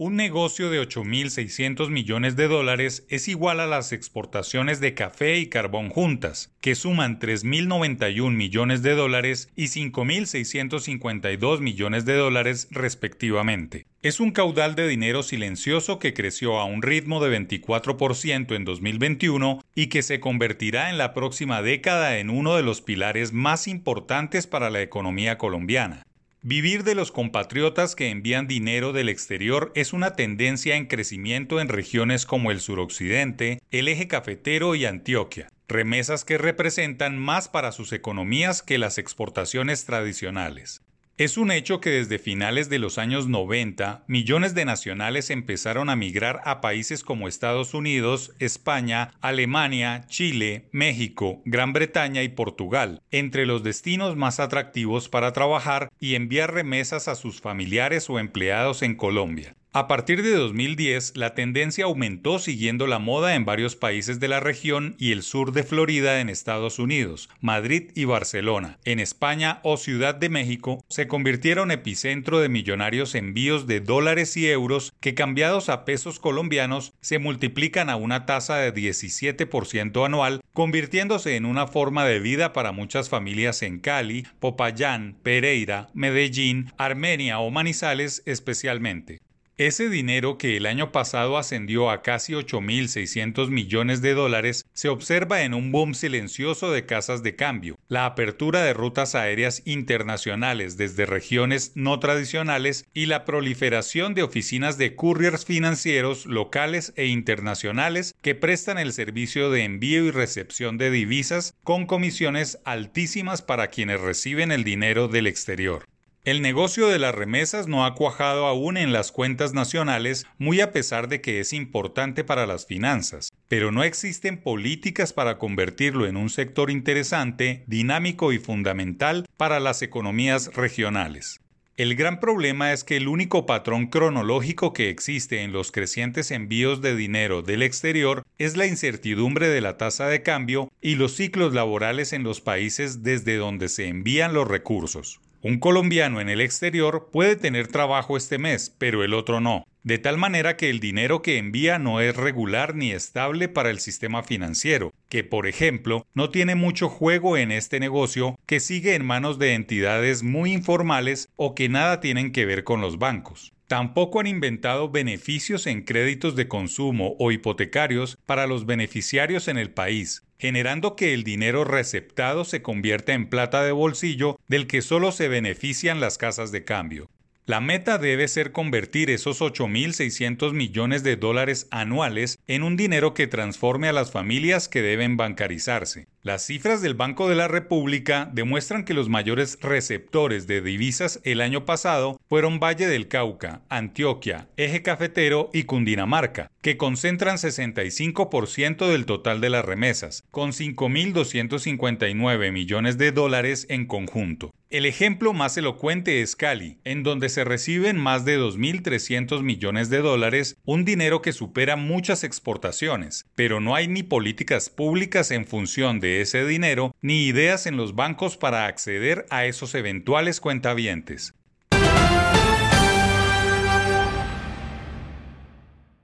Un negocio de 8.600 millones de dólares es igual a las exportaciones de café y carbón juntas, que suman 3.091 millones de dólares y 5.652 millones de dólares respectivamente. Es un caudal de dinero silencioso que creció a un ritmo de 24% en 2021 y que se convertirá en la próxima década en uno de los pilares más importantes para la economía colombiana. Vivir de los compatriotas que envían dinero del exterior es una tendencia en crecimiento en regiones como el suroccidente, el eje cafetero y Antioquia, remesas que representan más para sus economías que las exportaciones tradicionales. Es un hecho que desde finales de los años 90, millones de nacionales empezaron a migrar a países como Estados Unidos, España, Alemania, Chile, México, Gran Bretaña y Portugal, entre los destinos más atractivos para trabajar y enviar remesas a sus familiares o empleados en Colombia. A partir de 2010, la tendencia aumentó siguiendo la moda en varios países de la región y el sur de Florida en Estados Unidos, Madrid y Barcelona. En España o Ciudad de México se convirtieron epicentro de millonarios envíos de dólares y euros que cambiados a pesos colombianos se multiplican a una tasa de 17% anual, convirtiéndose en una forma de vida para muchas familias en Cali, Popayán, Pereira, Medellín, Armenia o Manizales especialmente. Ese dinero que el año pasado ascendió a casi 8.600 millones de dólares se observa en un boom silencioso de casas de cambio, la apertura de rutas aéreas internacionales desde regiones no tradicionales y la proliferación de oficinas de couriers financieros locales e internacionales que prestan el servicio de envío y recepción de divisas con comisiones altísimas para quienes reciben el dinero del exterior. El negocio de las remesas no ha cuajado aún en las cuentas nacionales, muy a pesar de que es importante para las finanzas, pero no existen políticas para convertirlo en un sector interesante, dinámico y fundamental para las economías regionales. El gran problema es que el único patrón cronológico que existe en los crecientes envíos de dinero del exterior es la incertidumbre de la tasa de cambio y los ciclos laborales en los países desde donde se envían los recursos. Un colombiano en el exterior puede tener trabajo este mes, pero el otro no, de tal manera que el dinero que envía no es regular ni estable para el sistema financiero, que por ejemplo no tiene mucho juego en este negocio que sigue en manos de entidades muy informales o que nada tienen que ver con los bancos. Tampoco han inventado beneficios en créditos de consumo o hipotecarios para los beneficiarios en el país, generando que el dinero receptado se convierta en plata de bolsillo del que solo se benefician las casas de cambio. La meta debe ser convertir esos 8.600 millones de dólares anuales en un dinero que transforme a las familias que deben bancarizarse. Las cifras del Banco de la República demuestran que los mayores receptores de divisas el año pasado fueron Valle del Cauca, Antioquia, Eje Cafetero y Cundinamarca, que concentran 65% del total de las remesas, con 5.259 millones de dólares en conjunto. El ejemplo más elocuente es Cali, en donde se reciben más de 2.300 millones de dólares, un dinero que supera muchas exportaciones, pero no hay ni políticas públicas en función de ese dinero, ni ideas en los bancos para acceder a esos eventuales cuentavientes.